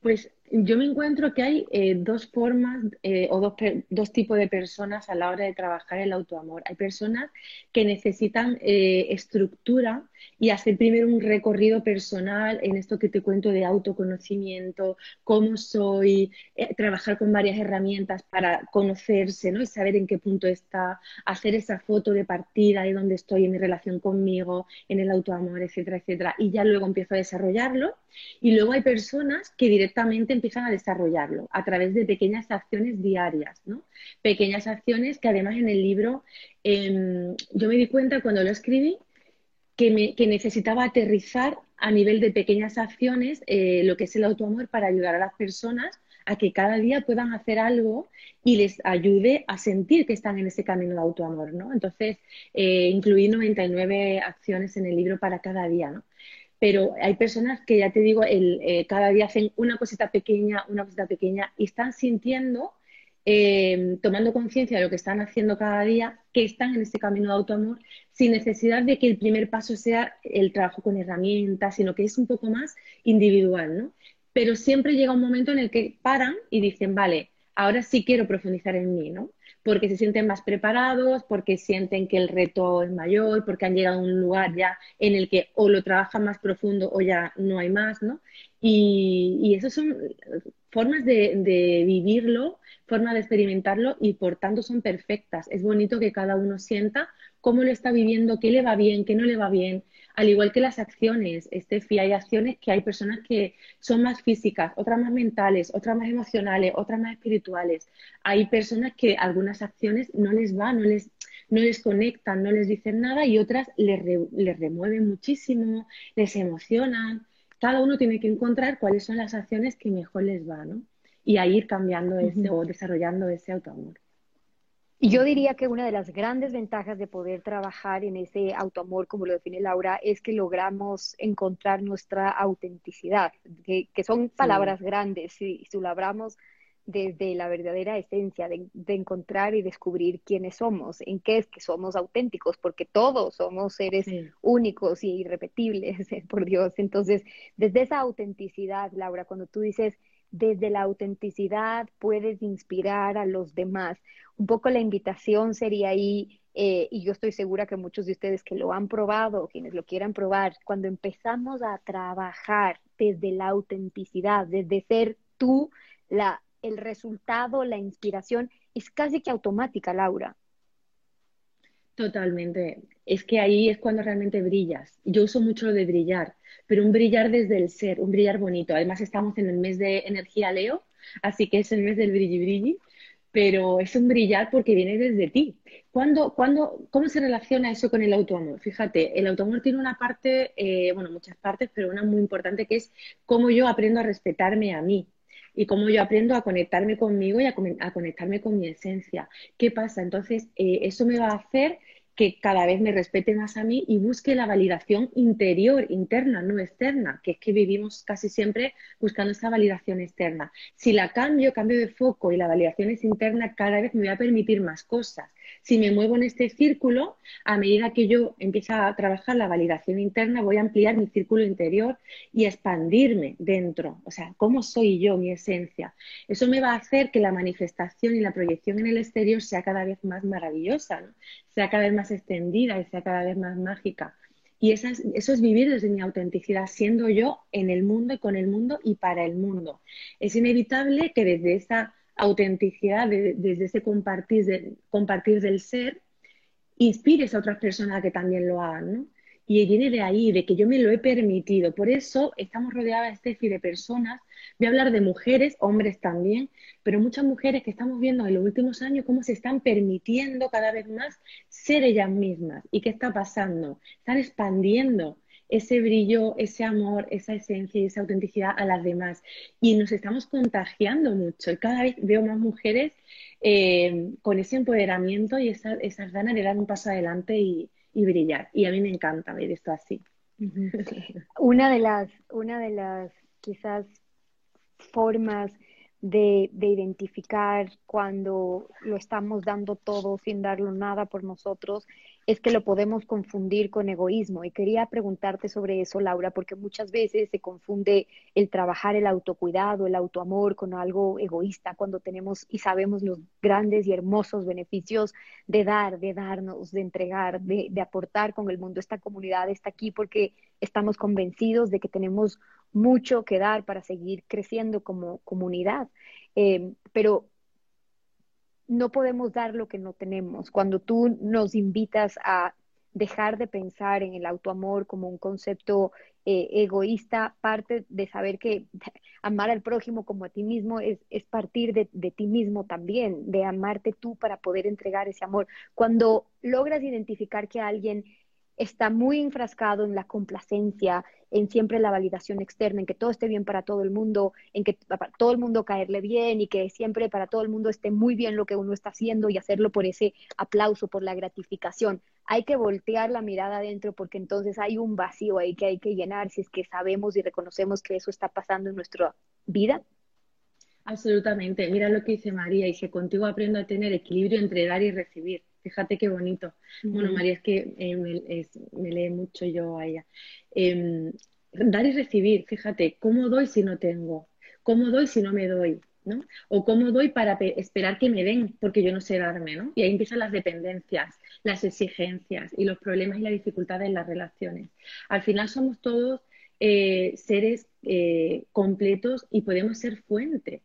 Pues yo me encuentro que hay eh, dos formas eh, o dos, dos, tipos de personas a la hora de trabajar el autoamor. Hay personas que necesitan eh, estructura y hacer primero un recorrido personal en esto que te cuento de autoconocimiento, cómo soy, trabajar con varias herramientas para conocerse ¿no? y saber en qué punto está, hacer esa foto de partida de dónde estoy en mi relación conmigo, en el autoamor, etcétera, etcétera. Y ya luego empiezo a desarrollarlo. Y luego hay personas que directamente empiezan a desarrollarlo a través de pequeñas acciones diarias, ¿no? Pequeñas acciones que además en el libro em, yo me di cuenta cuando lo escribí que necesitaba aterrizar a nivel de pequeñas acciones eh, lo que es el autoamor para ayudar a las personas a que cada día puedan hacer algo y les ayude a sentir que están en ese camino de autoamor, ¿no? Entonces, eh, incluí 99 acciones en el libro para cada día, ¿no? Pero hay personas que ya te digo, el, eh, cada día hacen una cosita pequeña, una cosita pequeña y están sintiendo, eh, tomando conciencia de lo que están haciendo cada día, que están en este camino de autoamor, sin necesidad de que el primer paso sea el trabajo con herramientas, sino que es un poco más individual, ¿no? Pero siempre llega un momento en el que paran y dicen, vale, ahora sí quiero profundizar en mí, ¿no? Porque se sienten más preparados, porque sienten que el reto es mayor, porque han llegado a un lugar ya en el que o lo trabajan más profundo o ya no hay más, ¿no? Y, y esas son formas de, de, vivirlo, formas de experimentarlo y por tanto son perfectas. Es bonito que cada uno sienta cómo lo está viviendo, qué le va bien, qué no le va bien, al igual que las acciones, Estefi, hay acciones que hay personas que son más físicas, otras más mentales, otras más emocionales, otras más espirituales. Hay personas que algunas acciones no les van, no les, no les conectan, no les dicen nada y otras les, les remueven muchísimo, les emocionan. Cada uno tiene que encontrar cuáles son las acciones que mejor les van, ¿no? Y a ir cambiando ese o desarrollando ese autoamor. Y yo diría que una de las grandes ventajas de poder trabajar en ese autoamor, como lo define Laura, es que logramos encontrar nuestra autenticidad, que, son palabras grandes, si, si lo hablamos desde la verdadera esencia de, encontrar y descubrir quiénes somos, en qué es que somos auténticos, porque todos somos seres únicos y irrepetibles, <laughs> por Dios. Entonces, desde esa autenticidad, Laura, cuando tú dices, desde la autenticidad puedes inspirar a los demás. Un poco la invitación sería ahí, eh, y yo estoy segura que muchos de ustedes que lo han probado, quienes lo quieran probar, cuando empezamos a trabajar desde la autenticidad, desde ser tú, la, el resultado, la inspiración, es casi que automática, Laura. Totalmente. Es que ahí es cuando realmente brillas. Yo uso mucho lo de brillar, pero un brillar desde el ser, un brillar bonito. Además estamos en el mes de energía Leo, así que es el mes del brilli brilli, pero es un brillar porque viene desde ti. ¿Cuándo, cuándo, ¿Cómo se relaciona eso con el autoamor? Fíjate, el autoamor tiene una parte, eh, bueno, muchas partes, pero una muy importante que es cómo yo aprendo a respetarme a mí y cómo yo aprendo a conectarme conmigo y a, conectarme con mi esencia. ¿Qué pasa? Entonces, eh, eso me va a hacer que cada vez me respete más a mí y busque la validación interior, interna, no externa, que es que vivimos casi siempre buscando esa validación externa. Si la cambio, cambio de foco y la validación es interna, cada vez me voy a permitir más cosas. Si me muevo en este círculo, a medida que yo empiezo a trabajar la validación interna, voy a ampliar mi círculo interior y expandirme dentro. O sea, ¿cómo soy yo, mi esencia? Eso me va a hacer que la manifestación y la proyección en el exterior sea cada vez más maravillosa, sea cada vez más extendida y sea cada vez más mágica. Y eso es, vivir desde mi autenticidad, siendo yo en el mundo y con el mundo y para el mundo. Es inevitable que desde esa autenticidad, desde ese compartir, compartir del ser, inspires a otras personas que también lo hagan, ¿no? Y viene de ahí, de que yo me lo he permitido. Por eso estamos rodeadas, Steffi, de personas. Voy a hablar de mujeres, hombres también, pero muchas mujeres que estamos viendo en los últimos años cómo se están permitiendo cada vez más ser ellas mismas. ¿Y qué está pasando? Están expandiendo ese brillo, ese amor, esa esencia y esa autenticidad a las demás. Y nos estamos contagiando mucho. Y cada vez veo más mujeres eh, con ese empoderamiento y esas ganas de dar un paso adelante y, y brillar. Y a mí me encanta ver esto así. Una de las, una de las quizás formas de, de, identificar cuando lo estamos dando todo sin darlo nada por nosotros es que lo podemos confundir con egoísmo. Y quería preguntarte sobre eso, Laura, porque muchas veces se confunde el trabajar el autocuidado, el autoamor con algo egoísta cuando tenemos y sabemos los grandes y hermosos beneficios de dar, de darnos, de entregar, de, aportar con el mundo. Esta comunidad está aquí porque estamos convencidos de que tenemos mucho que dar para seguir creciendo como comunidad. Eh, pero no podemos dar lo que no tenemos. Cuando tú nos invitas a dejar de pensar en el autoamor como un concepto eh, egoísta, parte de saber que <laughs> amar al prójimo como a ti mismo es, partir de, de, ti mismo también, de amarte tú para poder entregar ese amor. Cuando logras identificar que alguien está muy enfrascado en la complacencia, en siempre la validación externa, en que todo esté bien para todo el mundo, en que para todo el mundo caerle bien y que siempre para todo el mundo esté muy bien lo que uno está haciendo y hacerlo por ese aplauso, por la gratificación. Hay que voltear la mirada adentro porque entonces hay un vacío ahí que hay que llenar si es que sabemos y reconocemos que eso está pasando en nuestra vida. Absolutamente. Mira lo que dice María, que contigo aprendo a tener equilibrio entre dar y recibir. Fíjate qué bonito. Bueno, María, es que eh, me, lee mucho yo a ella. Em, dar y recibir, fíjate, ¿cómo doy si no tengo? ¿Cómo doy si no me doy? ¿no? O cómo doy para esperar que me den, porque yo no sé darme, ¿no? Y ahí empiezan las dependencias, las exigencias y los problemas y las dificultades en las relaciones. Al final somos todos eh, seres eh, completos y podemos ser fuente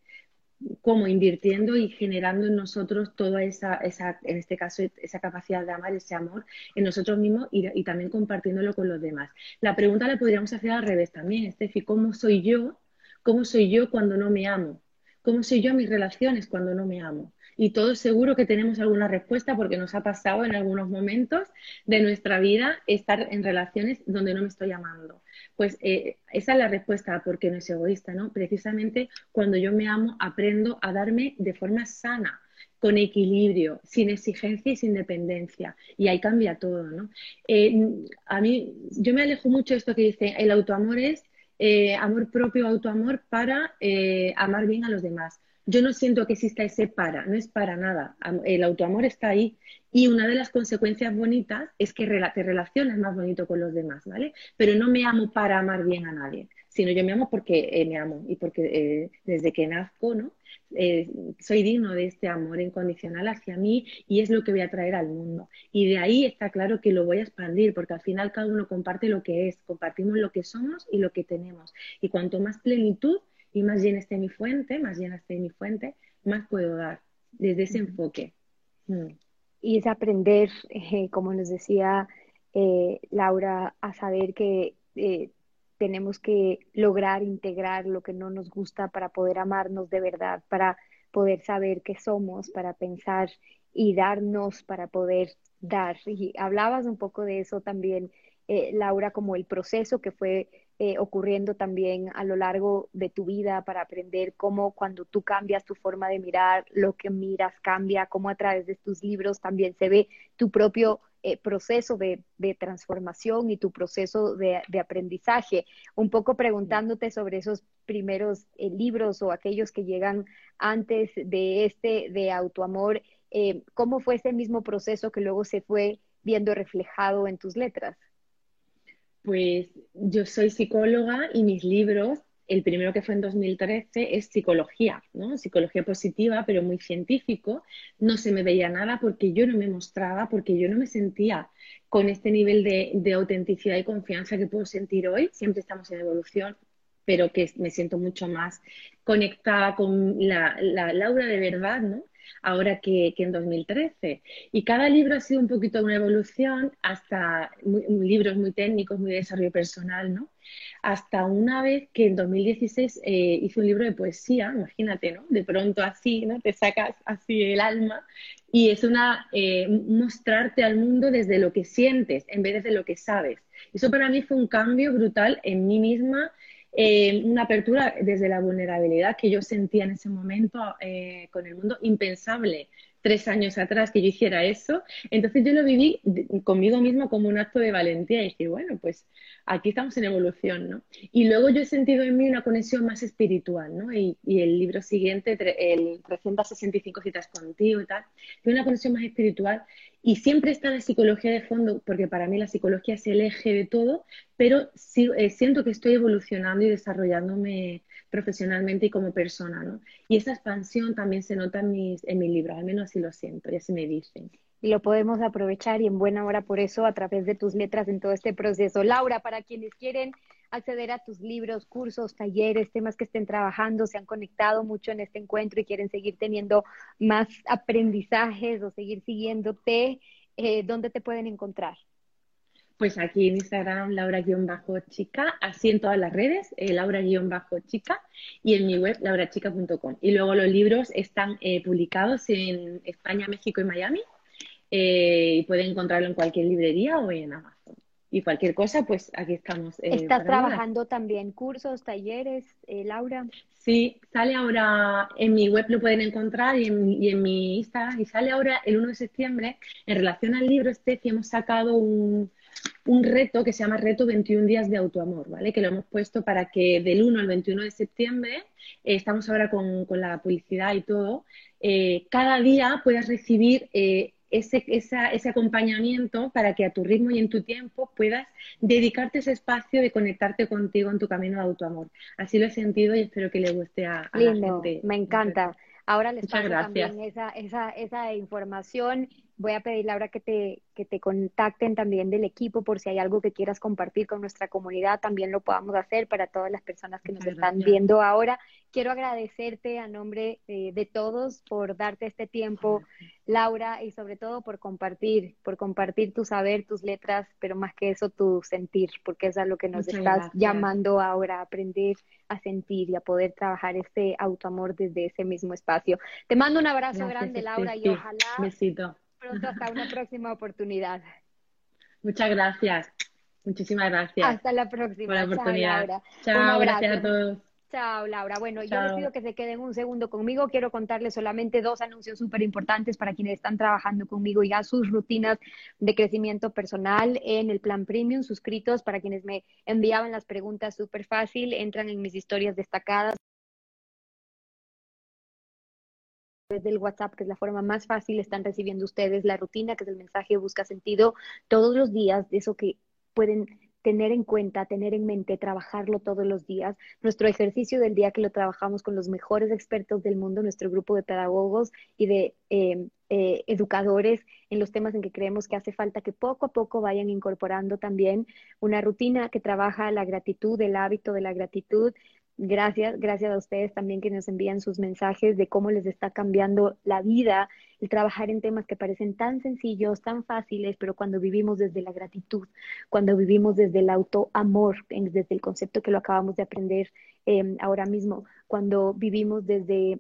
como invirtiendo y generando en nosotros toda esa, esa, en este caso, esa capacidad de amar, ese amor en nosotros mismos y, también compartiéndolo con los demás. La pregunta la podríamos hacer al revés también, Estefi, ¿cómo soy yo? ¿Cómo soy yo cuando no me amo? ¿Cómo soy yo en mis relaciones cuando no me amo? Y todos seguro que tenemos alguna respuesta porque nos ha pasado en algunos momentos de nuestra vida estar en relaciones donde no me estoy amando. Pues eh, esa es la respuesta, porque no es egoísta, ¿no? Precisamente cuando yo me amo, aprendo a darme de forma sana, con equilibrio, sin exigencia y sin dependencia. Y ahí cambia todo, ¿no? Eh, a mí, yo me alejo mucho de esto que dice, el autoamor es eh, amor propio, autoamor para amar bien a los demás. Yo no siento que exista ese para, no es para nada. El autoamor está ahí y una de las consecuencias bonitas es que te relacionas más bonito con los demás, ¿vale? Pero no me amo para amar bien a nadie, sino yo me amo porque eh, me amo y porque eh, desde que nazco, ¿no? Eh, soy digno de este amor incondicional hacia mí y es lo que voy a traer al mundo. Y de ahí está claro que lo voy a expandir porque al final cada uno comparte lo que es, compartimos lo que somos y lo que tenemos. Y cuanto más plenitud, y más llena esté mi fuente, más llena esté mi fuente, más puedo dar desde ese enfoque. Mm. y es aprender, eh, como nos decía eh, Laura, a saber que eh, tenemos que lograr integrar lo que no nos gusta para poder amarnos de verdad, para poder saber qué somos, para pensar y darnos para poder dar. Y hablabas un poco de eso también, Laura, como el proceso que fue eh, ocurriendo también a lo largo de tu vida para aprender cómo cuando tú cambias tu forma de mirar, lo que miras cambia, cómo a través de tus libros también se ve tu propio eh, proceso de, transformación y tu proceso de, aprendizaje. Un poco preguntándote sobre esos primeros eh, libros o aquellos que llegan antes de este de autoamor, ¿cómo fue ese mismo proceso que luego se fue viendo reflejado en tus letras? Pues yo soy psicóloga y mis libros, el primero que fue en 2013 es psicología, ¿no? Psicología positiva, pero muy científico. No se me veía nada porque yo no me mostraba, porque yo no me sentía con este nivel de, autenticidad y confianza que puedo sentir hoy. Siempre estamos en evolución, pero que me siento mucho más conectada con la, la Laura de verdad, ¿no? Ahora que, en 2013. Y cada libro ha sido un poquito una evolución hasta libros muy técnicos, muy de desarrollo personal, ¿no? Hasta una vez que en 2016 eh, hice un libro de poesía, imagínate, ¿no? De pronto así, ¿no? Te sacas así el alma y es una eh, mostrarte al mundo desde lo que sientes en vez de lo que sabes. Eso para mí fue un cambio brutal en mí misma eh, una apertura desde la vulnerabilidad que yo sentía en ese momento eh, con el mundo, impensable tres años atrás que yo hiciera eso. Entonces yo lo viví conmigo misma como un acto de valentía y dije, bueno, pues aquí estamos en evolución, ¿no? Y luego yo he sentido en mí una conexión más espiritual, ¿no? Y, el libro siguiente, el 365 citas contigo y tal, tiene una conexión más espiritual y siempre está la psicología de fondo, porque para mí la psicología es el eje de todo, pero sí, eh, siento que estoy evolucionando y desarrollándome profesionalmente y como persona, ¿no? Y esa expansión también se nota en mis, en mis libros, al menos así lo siento, y así me dicen y lo podemos aprovechar y en buena hora por eso a través de tus letras en todo este proceso. Laura, para quienes quieren acceder a tus libros, cursos, talleres, temas que estén trabajando, se han conectado mucho en este encuentro y quieren seguir teniendo más aprendizajes o seguir siguiéndote, eh, ¿dónde te pueden encontrar? Pues aquí en Instagram, Laura-chica, así en todas las redes, eh, Laura-chica, y en mi web, laurachica.com. Y luego los libros están eh, publicados en España, México y Miami eh, y pueden encontrarlo en cualquier librería o en Amazon. Y cualquier cosa, pues aquí estamos. Eh, ¿Estás trabajando también cursos, talleres, eh, Laura? Sí, sale ahora en mi web, lo pueden encontrar y en, y en, mi Instagram. Y sale ahora el 1 de septiembre, en relación al libro este, que hemos sacado un, un reto que se llama Reto 21 días de autoamor, ¿vale? Que lo hemos puesto para que del 1 al 21 de septiembre, estamos ahora con, con, la publicidad y todo, cada día puedas recibir ese, ese acompañamiento para que a tu ritmo y en tu tiempo puedas dedicarte ese espacio de conectarte contigo en tu camino de autoamor. Así lo he sentido y espero que le guste a, a la gente. Me encanta. Ahora les paso también esa, esa, esa información Voy a pedirle ahora que te, que te contacten también del equipo por si hay algo que quieras compartir con nuestra comunidad, también lo podamos hacer para todas las personas que nos están viendo ahora. Quiero agradecerte a nombre eh, de todos por darte este tiempo, Laura, y sobre todo por compartir, por compartir tu saber, tus letras, pero más que eso, tu sentir, porque es a lo que nos estás llamando ahora, a aprender a sentir y a poder trabajar este autoamor desde ese mismo espacio. Te mando un abrazo grande, Laura, y ojalá Besito pronto hasta una próxima oportunidad. Muchas gracias. Muchísimas gracias. Hasta la próxima. Por la oportunidad. Chao, gracias a todos. Chao, Laura. Bueno, yo les pido que se queden un segundo conmigo. Quiero contarles solamente dos anuncios súper importantes para quienes están trabajando conmigo ya sus rutinas de crecimiento personal en el plan premium, suscritos. Para quienes me enviaban las preguntas súper fácil, entran en mis historias destacadas. Del WhatsApp, que es la forma más fácil, están recibiendo ustedes la rutina, que es el mensaje busca sentido todos los días, de eso que pueden tener en cuenta, tener en mente, trabajarlo todos los días. Nuestro ejercicio del día que lo trabajamos con los mejores expertos del mundo, nuestro grupo de pedagogos y de em, eh, educadores en los temas en que creemos que hace falta que poco a poco vayan incorporando también una rutina que trabaja la gratitud, el hábito de la gratitud, Gracias, gracias a ustedes también que nos envían sus mensajes de cómo les está cambiando la vida el trabajar en temas que parecen tan sencillos, tan fáciles, pero cuando vivimos desde la gratitud, cuando vivimos desde el autoamor, desde el concepto que lo acabamos de aprender eh, ahora mismo, cuando vivimos desde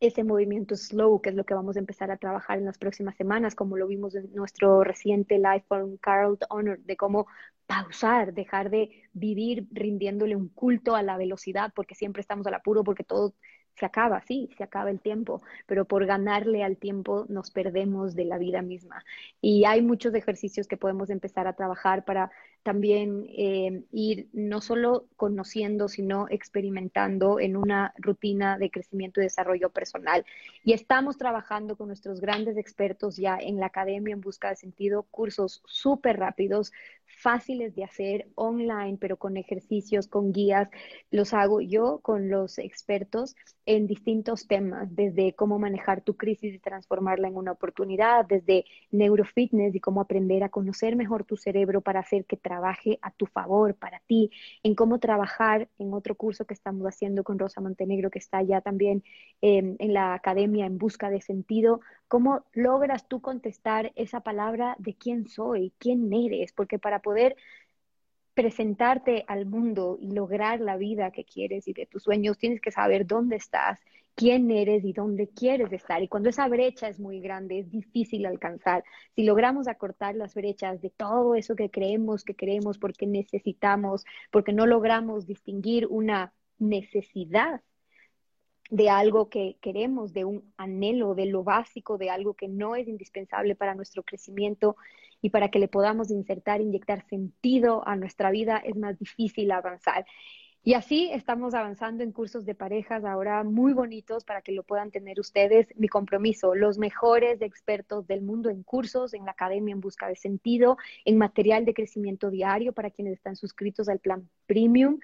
ese movimiento slow, que es lo que vamos a empezar a trabajar en las próximas semanas, como lo vimos en nuestro reciente live con Carl Honor, de cómo pausar, dejar de vivir rindiéndole un culto a la velocidad, porque siempre estamos al apuro, porque todo se acaba, sí, se acaba el tiempo, pero por ganarle al tiempo nos perdemos de la vida misma. Y hay muchos ejercicios que podemos empezar a trabajar para también eh, ir no solo conociendo, sino experimentando en una rutina de crecimiento y desarrollo personal. Y estamos trabajando con nuestros grandes expertos ya en la academia en busca de sentido, cursos súper rápidos, fáciles de hacer online, pero con ejercicios, con guías. Los hago yo con los expertos en distintos temas, desde cómo manejar tu crisis y transformarla en una oportunidad, desde neurofitness y cómo aprender a conocer mejor tu cerebro para hacer que trabaje a tu favor, para ti, en cómo trabajar en otro curso que estamos haciendo con Rosa Montenegro, que está ya también em, en la academia en busca de sentido, cómo logras tú contestar esa palabra de quién soy, quién eres, porque para poder presentarte al mundo y lograr la vida que quieres y de tus sueños, tienes que saber dónde estás, quién eres y dónde quieres estar. Y cuando esa brecha es muy grande, es difícil alcanzar. Si logramos acortar las brechas de todo eso que creemos que queremos porque necesitamos, porque no logramos distinguir una necesidad de algo que queremos, de un anhelo, de lo básico, de algo que no es indispensable para nuestro crecimiento y para que le podamos insertar, inyectar sentido a nuestra vida, es más difícil avanzar. Y así estamos avanzando en cursos de parejas ahora muy bonitos para que lo puedan tener ustedes. Mi compromiso, los mejores expertos del mundo en cursos, en la academia en busca de sentido, en material de crecimiento diario para quienes están suscritos al plan premium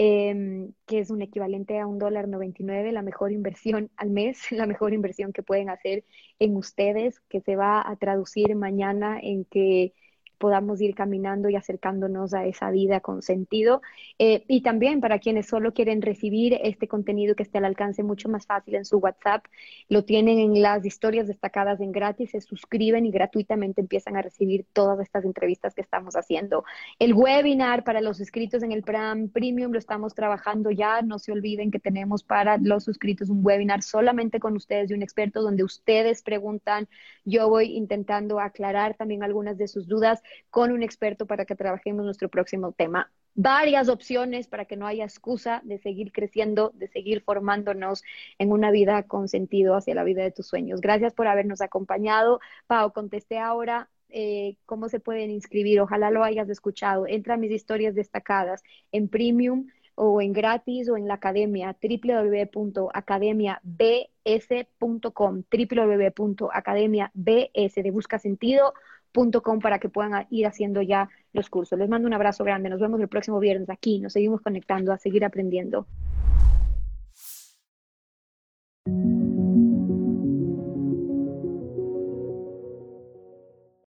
Em, que es un equivalente a un dólar 99, la mejor inversión al mes, <laughs> la mejor inversión que pueden hacer en ustedes, que se va a traducir mañana en que podamos ir caminando y acercándonos a esa vida con sentido. Eh, y también para quienes solo quieren recibir este contenido que esté al alcance mucho más fácil en su WhatsApp, lo tienen en las historias destacadas en gratis, se suscriben y gratuitamente empiezan a recibir todas estas entrevistas que estamos haciendo. El webinar para los suscritos en el plan Premium lo estamos trabajando ya. No se olviden que tenemos para los suscritos un webinar solamente con ustedes y un experto donde ustedes preguntan. Yo voy intentando aclarar también algunas de sus dudas con un experto para que trabajemos nuestro próximo tema. Varias opciones para que no haya excusa de seguir creciendo, de seguir formándonos en una vida con sentido hacia la vida de tus sueños. Gracias por habernos acompañado. Pau, contesté ahora eh, cómo se pueden inscribir. Ojalá lo hayas escuchado. Entra a mis historias destacadas en Premium o en gratis o en la academia www.academiabs.com www.academiabs de busca sentido para que puedan ir haciendo ya los cursos. Les mando un abrazo grande. Nos vemos el próximo viernes aquí. Nos seguimos conectando a seguir aprendiendo.